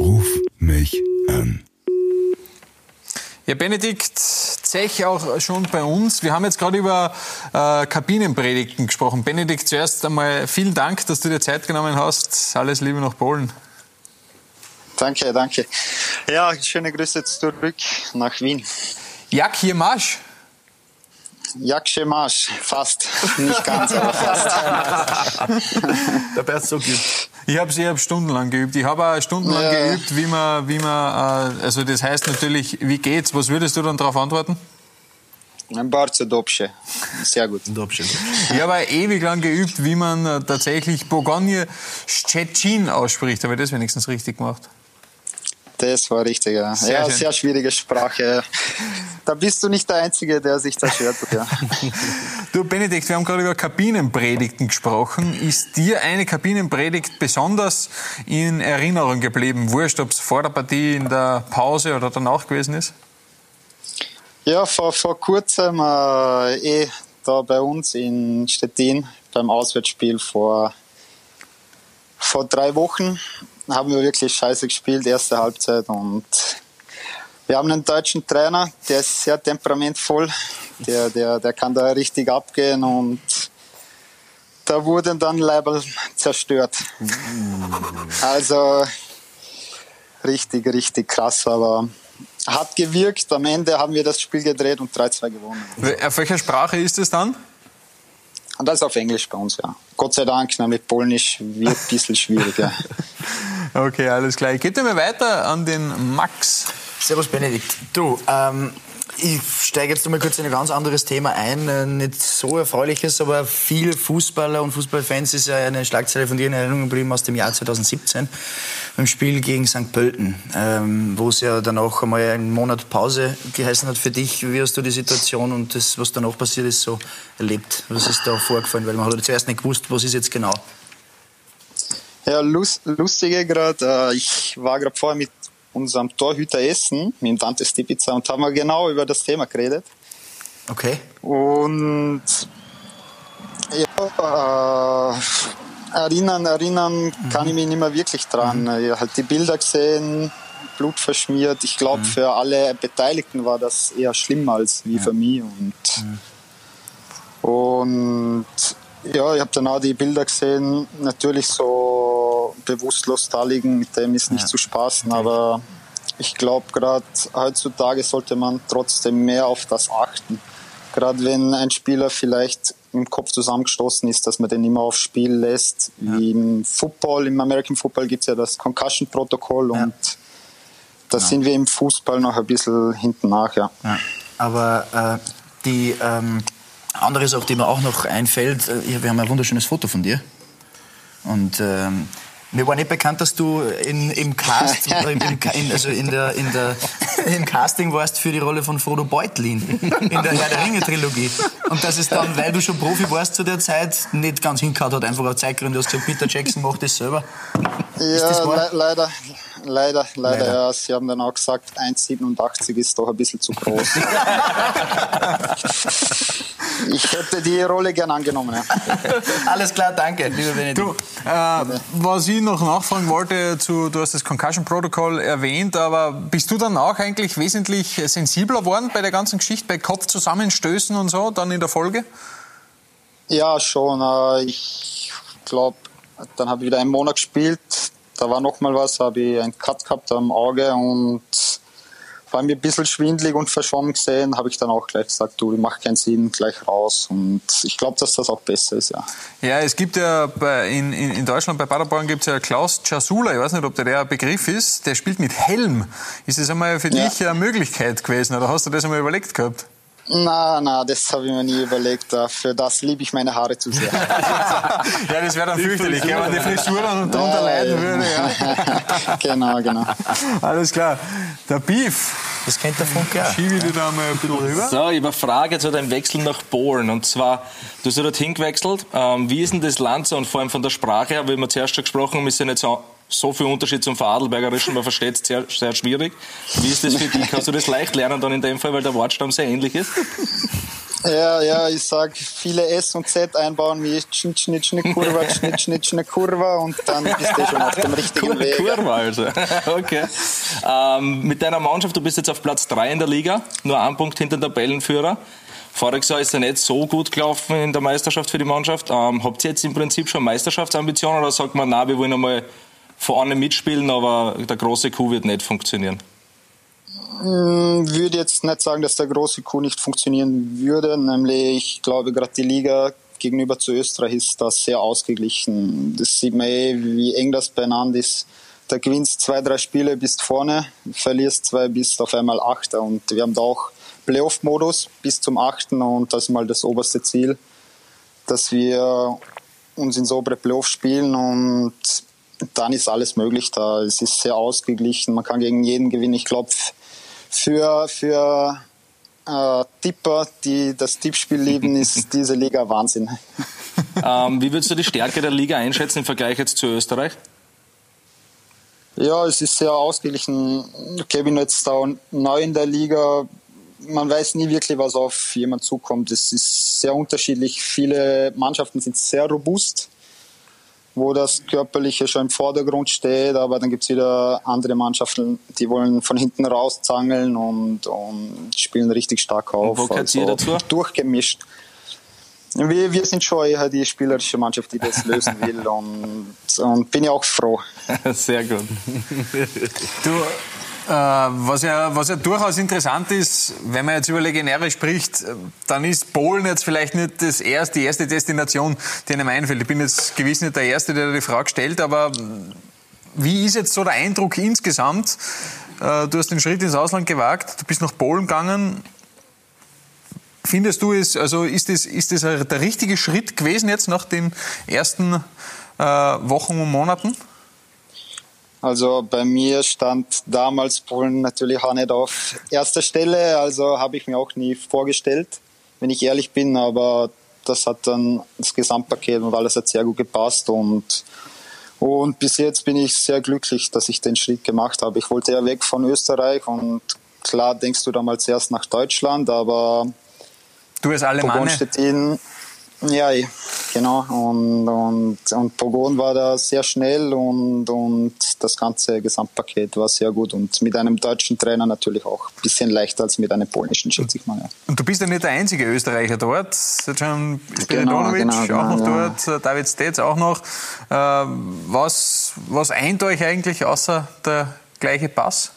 Ruf mich an. Ja, Benedikt Zech auch schon bei uns. Wir haben jetzt gerade über äh, Kabinenpredigten gesprochen. Benedikt, zuerst einmal vielen Dank, dass du dir Zeit genommen hast. Alles Liebe nach Polen. Danke, danke. Ja, schöne Grüße zurück nach Wien. Jak hier Marsch? Jaksche Marsch, fast. Nicht ganz, aber fast. Der so gut. Ich habe ich hab stundenlang geübt. Ich habe auch stundenlang ja. geübt, wie man, wie man, äh, also das heißt natürlich, wie geht's? Was würdest du dann darauf antworten? Bardzo dobrze. Sehr gut. Dobrze. Ich habe ewig lang geübt, wie man äh, tatsächlich Bogogne Szczecin ausspricht. Aber das wenigstens richtig gemacht. Das war richtig, ja. Sehr, ja, sehr schwierige Sprache. Da bist du nicht der Einzige, der sich da schwer tut, ja. Du, Benedikt, wir haben gerade über Kabinenpredigten gesprochen. Ist dir eine Kabinenpredigt besonders in Erinnerung geblieben? Wurscht, ob es vor der Partie, in der Pause oder danach gewesen ist? Ja, vor, vor kurzem äh, eh da bei uns in Stettin beim Auswärtsspiel vor, vor drei Wochen haben wir wirklich scheiße gespielt, erste Halbzeit. Und wir haben einen deutschen Trainer, der ist sehr temperamentvoll, der, der, der kann da richtig abgehen und da wurden dann Leibel zerstört. Also richtig, richtig krass, aber hat gewirkt. Am Ende haben wir das Spiel gedreht und 3-2 gewonnen. Auf welcher Sprache ist es dann? Und das ist auf Englisch bei uns, ja. Gott sei Dank, nämlich Polnisch wird ein bisschen schwieriger. okay, alles klar. Ich gebe mal weiter an den Max. Servus Benedikt. Du, ähm, ich steige jetzt mal kurz in ein ganz anderes Thema ein. Äh, nicht so erfreuliches, aber viele Fußballer und Fußballfans ist ja eine Schlagzeile von dir in Erinnerung geblieben aus dem Jahr 2017 beim Spiel gegen St. Pölten, ähm, wo es ja dann auch einmal einen Monat Pause geheißen hat für dich. Wie hast du die Situation und das, was danach passiert ist, so erlebt? Was ist da vorgefallen? Weil man hat zuerst nicht gewusst, was ist jetzt genau. Ja, lust, lustige gerade. Äh, ich war gerade vorher mit unserem Torhüter Essen, mit Dante Stipica, und haben wir genau über das Thema geredet. Okay. Und ja, äh, erinnern, erinnern mhm. kann ich mich nicht mehr wirklich dran. Mhm. Ich halt die Bilder gesehen, Blut verschmiert. Ich glaube, mhm. für alle Beteiligten war das eher schlimmer als wie ja. für mich. Und, mhm. und ja, ich habe dann auch die Bilder gesehen. Natürlich so bewusstlos da liegen, mit dem ist nicht ja. zu spaßen, aber ich glaube, gerade heutzutage sollte man trotzdem mehr auf das achten. Gerade wenn ein Spieler vielleicht im Kopf zusammengestoßen ist, dass man den immer aufs Spiel lässt. Ja. Wie im Football, im American Football gibt es ja das Concussion-Protokoll ja. und da ja. sind wir im Fußball noch ein bisschen hinten nach. Ja. Aber äh, die ähm, andere Sache, die mir auch noch einfällt, äh, wir haben ein wunderschönes Foto von dir. Und ähm, mir war nicht bekannt, dass du in, im Cast, im, in, also in der, in der, im Casting warst für die Rolle von Frodo Beutlin in der Herr der Ringe Trilogie. Und dass es dann, weil du schon Profi warst zu der Zeit, nicht ganz hingehauen hat, einfach aus Zeitgründen. Du hast gesagt, Peter Jackson macht das selber. Ja, le leider, leider, leider, ja. Sie haben dann auch gesagt, 1,87 ist doch ein bisschen zu groß. ich hätte die Rolle gern angenommen. Ja. Alles klar, danke, lieber Benedikt. Du, äh, was ich noch nachfragen wollte, zu, du hast das Concussion Protocol erwähnt, aber bist du dann auch eigentlich wesentlich sensibler geworden bei der ganzen Geschichte, bei Kopfzusammenstößen und so, dann in der Folge? Ja, schon. Äh, ich glaube, dann habe ich wieder einen Monat gespielt. Da war noch mal was, habe ich einen Cut gehabt am Auge und war mir ein bisschen schwindlig und verschwommen gesehen, habe ich dann auch gleich gesagt, du, macht keinen Sinn, gleich raus. Und ich glaube, dass das auch besser ist, ja. Ja, es gibt ja bei, in, in Deutschland bei Paderborn gibt es ja Klaus Czasula, ich weiß nicht, ob der der Begriff ist, der spielt mit Helm. Ist das einmal für ja. dich eine Möglichkeit gewesen oder hast du das einmal überlegt gehabt? Na, na, das habe ich mir nie überlegt. Für das liebe ich meine Haare zu sehr. ja, das wäre dann fürchterlich, wenn man die Frisur dann drunter ja, leiden würde. Ja. genau, genau. Alles klar. Der Beef. Das kennt der Funke auch. Schiebe ich da mal ein bisschen rüber. So, ich habe eine Frage zu deinem Wechsel nach Polen. Und zwar, du hast ja dorthin gewechselt. Ähm, wie ist denn das Land so und vor allem von der Sprache her? Wir haben zuerst schon gesprochen, wir sind jetzt so so viel Unterschied zum Vorarlbergerischen, man versteht es sehr, sehr schwierig. Wie ist das für dich? Kannst du das leicht lernen dann in dem Fall, weil der Wortstamm sehr ähnlich ist? Ja, ja, ich sag viele S und Z einbauen wie Schnitt, Schnitt, Schnitt, Kurva, Schnitt, Schnitt, Schnitt, Kurva und dann bist du schon auf dem richtigen Weg. Kurva also. Okay. Ähm, mit deiner Mannschaft, du bist jetzt auf Platz 3 in der Liga, nur ein Punkt hinter dem Tabellenführer. Voriges Jahr ist ja nicht so gut gelaufen in der Meisterschaft für die Mannschaft. Ähm, habt ihr jetzt im Prinzip schon Meisterschaftsambitionen oder sagt man, na, wir wollen einmal vorne mitspielen, aber der große Coup wird nicht funktionieren? Hm, würde jetzt nicht sagen, dass der große Coup nicht funktionieren würde. Nämlich, ich glaube, gerade die Liga gegenüber zu Österreich ist das sehr ausgeglichen. Das sieht man eh, wie eng das beieinander ist. Da gewinnst zwei, drei Spiele, bist vorne, verlierst zwei, bist auf einmal Achter. Und wir haben da auch Playoff-Modus bis zum Achten und das ist mal das oberste Ziel, dass wir uns ins obere Playoff spielen und dann ist alles möglich da. Es ist sehr ausgeglichen, man kann gegen jeden gewinnen. Ich glaube, für, für äh, Tipper, die das Tippspiel lieben, ist diese Liga Wahnsinn. Ähm, wie würdest du die Stärke der Liga einschätzen im Vergleich jetzt zu Österreich? Ja, es ist sehr ausgeglichen. Kevin jetzt da neu in der Liga. Man weiß nie wirklich, was auf jemand zukommt. Es ist sehr unterschiedlich. Viele Mannschaften sind sehr robust wo das Körperliche schon im Vordergrund steht, aber dann gibt es wieder andere Mannschaften, die wollen von hinten raus zangeln und, und spielen richtig stark auf. Und wo gehört also, ihr dazu? Durchgemischt. Wir, wir sind schon eher die spielerische Mannschaft, die das lösen will und, und bin ja auch froh. Sehr gut. Du, was, ja, was ja durchaus interessant ist, wenn man jetzt über Legionäre spricht, äh, dann ist Polen jetzt vielleicht nicht das erste, die erste Destination, die einem einfällt. Ich bin jetzt gewiss nicht der Erste, der die Frage stellt, aber wie ist jetzt so der Eindruck insgesamt? Äh, du hast den Schritt ins Ausland gewagt, du bist nach Polen gegangen. Findest du es, also ist das, ist das der richtige Schritt gewesen jetzt nach den ersten äh, Wochen und Monaten? Also bei mir stand damals Polen natürlich auch nicht auf erster Stelle, also habe ich mir auch nie vorgestellt, wenn ich ehrlich bin, aber das hat dann das Gesamtpaket und alles hat sehr gut gepasst und und bis jetzt bin ich sehr glücklich, dass ich den Schritt gemacht habe. Ich wollte ja weg von Österreich und klar denkst du damals erst nach Deutschland, aber du als Alemanne. Ja, genau. Und, und, und Pogon war da sehr schnell und, und das ganze Gesamtpaket war sehr gut. Und mit einem deutschen Trainer natürlich auch ein bisschen leichter als mit einem polnischen, schätze ich mal. Ja. Und du bist ja nicht der einzige Österreicher dort. Schon Spiridonovic genau, genau, genau, auch noch ja. dort, David Stetz auch noch. Äh, was, was eint euch eigentlich außer der gleiche Pass?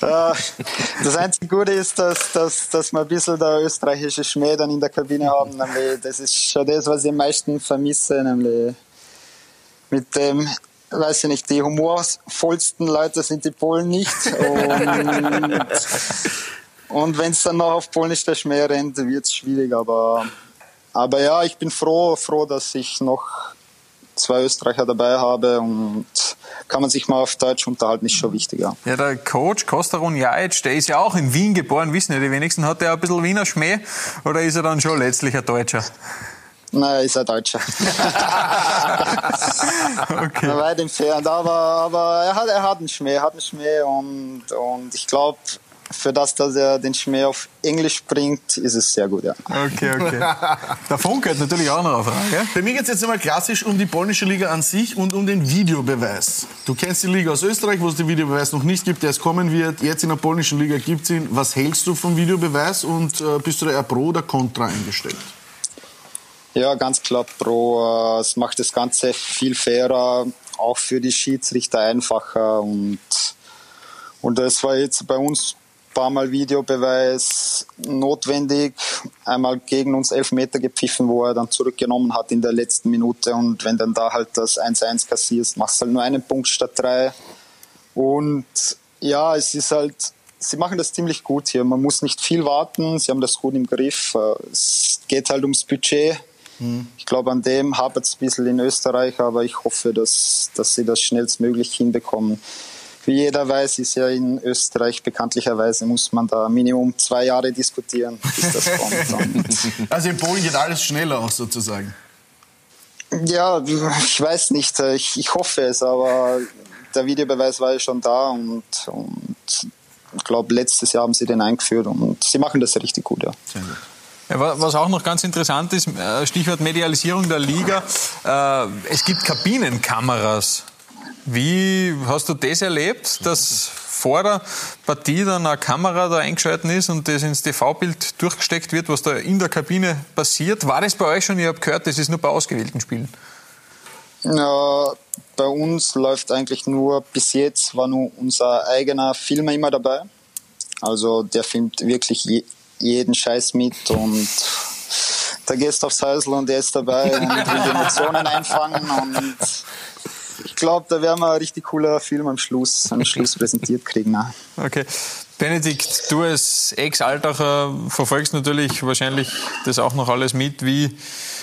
Das einzige Gute ist, dass, dass, dass wir ein bisschen der österreichische Schmäh dann in der Kabine haben. Nämlich, das ist schon das, was ich am meisten vermisse. Nämlich mit dem, weiß ich nicht, die humorvollsten Leute sind die Polen nicht. Und, und wenn es dann noch auf Polnisch der Schmäh rennt, wird es schwierig. Aber, aber ja, ich bin froh, froh, dass ich noch zwei Österreicher dabei habe und kann man sich mal auf Deutsch unterhalten, ist schon wichtiger. Ja, der Coach Kostarun Jajic, der ist ja auch in Wien geboren, wissen ja die wenigsten. Hat er ein bisschen Wiener Schmäh oder ist er dann schon letztlich ein Deutscher? Nein, ist ein Deutscher. okay. Weit entfernt, aber, aber er, hat, er hat einen Schmäh, hat einen Schmäh und, und ich glaube, für das, dass er den Schmäh auf Englisch bringt, ist es sehr gut, ja. Okay, okay. Der Funk hat natürlich auch noch eine Frage. Bei mir geht es jetzt einmal klassisch um die polnische Liga an sich und um den Videobeweis. Du kennst die Liga aus Österreich, wo es den Videobeweis noch nicht gibt, der es kommen wird. Jetzt in der polnischen Liga gibt es ihn. Was hältst du vom Videobeweis und äh, bist du da eher pro oder contra eingestellt? Ja, ganz klar pro. Äh, es macht das Ganze viel fairer, auch für die Schiedsrichter einfacher und und das war jetzt bei uns paar Mal Videobeweis notwendig. Einmal gegen uns elf Meter gepfiffen, wo er dann zurückgenommen hat in der letzten Minute. Und wenn dann da halt das 1-1 kassierst, machst du halt nur einen Punkt statt drei. Und ja, es ist halt, sie machen das ziemlich gut hier. Man muss nicht viel warten, sie haben das gut im Griff. Es geht halt ums Budget. Mhm. Ich glaube, an dem hapert es ein bisschen in Österreich, aber ich hoffe, dass, dass sie das schnellstmöglich hinbekommen wie jeder weiß, ist ja in Österreich bekanntlicherweise muss man da Minimum zwei Jahre diskutieren, bis das kommt. also in Polen geht alles schneller auch sozusagen. Ja, ich weiß nicht. Ich, ich hoffe es, aber der Videobeweis war ja schon da und, und ich glaube, letztes Jahr haben sie den eingeführt und sie machen das richtig gut, ja. Ja, was auch noch ganz interessant ist, äh, Stichwort Medialisierung der Liga, äh, es gibt Kabinenkameras. Wie hast du das erlebt, dass vor der Partie dann eine Kamera da eingeschaltet ist und das ins TV-Bild durchgesteckt wird, was da in der Kabine passiert? War das bei euch schon? Ich habe gehört, das ist nur bei ausgewählten Spielen. Ja, bei uns läuft eigentlich nur, bis jetzt war nur unser eigener Filmer immer dabei. Also der filmt wirklich je, jeden Scheiß mit und gehst du aufs Häusl und der ist dabei und will die Emotionen einfangen und ich glaube, da werden wir ein richtig cooler Film am Schluss, am Schluss präsentiert kriegen. Ne? Okay. Benedikt, du als Ex-Altacher verfolgst natürlich wahrscheinlich das auch noch alles mit. Wie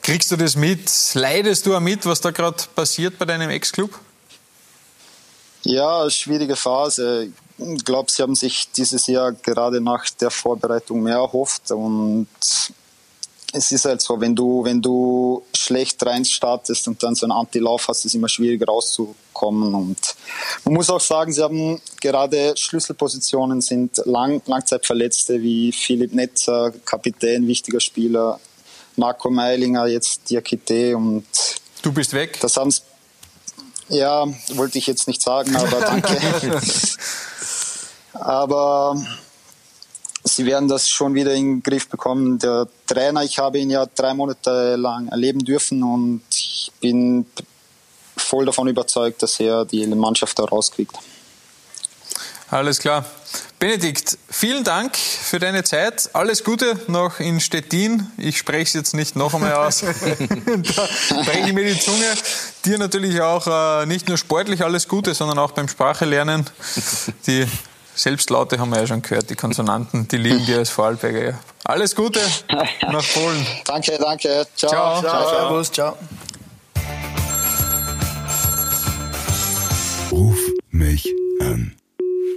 kriegst du das mit? Leidest du auch mit, was da gerade passiert bei deinem Ex-Club? Ja, schwierige Phase. Ich glaube, sie haben sich dieses Jahr gerade nach der Vorbereitung mehr erhofft und es ist halt so, wenn du, wenn du schlecht rein startest und dann so einen Antilauf hast, ist es immer schwierig rauszukommen. Und man muss auch sagen, sie haben gerade Schlüsselpositionen sind Lang Langzeitverletzte wie Philipp Netzer, Kapitän, wichtiger Spieler, Marco Meilinger, jetzt Diakite und Du bist weg? Das haben ja, wollte ich jetzt nicht sagen, aber danke. aber sie werden das schon wieder in den Griff bekommen. Der Trainer, ich habe ihn ja drei Monate lang erleben dürfen und ich bin voll davon überzeugt, dass er die Mannschaft da rauskriegt. Alles klar. Benedikt, vielen Dank für deine Zeit. Alles Gute noch in Stettin. Ich spreche es jetzt nicht noch einmal aus. da breche ich mir die Zunge. Dir natürlich auch äh, nicht nur sportlich alles Gute, sondern auch beim Sprachelernen. Die Selbstlaute haben wir ja schon gehört, die Konsonanten, die liegen dir als Vorarlberger. Ja. Alles Gute nach Polen. danke, danke. Ciao. Ciao. Ciao, Servus, ciao. Ruf mich an.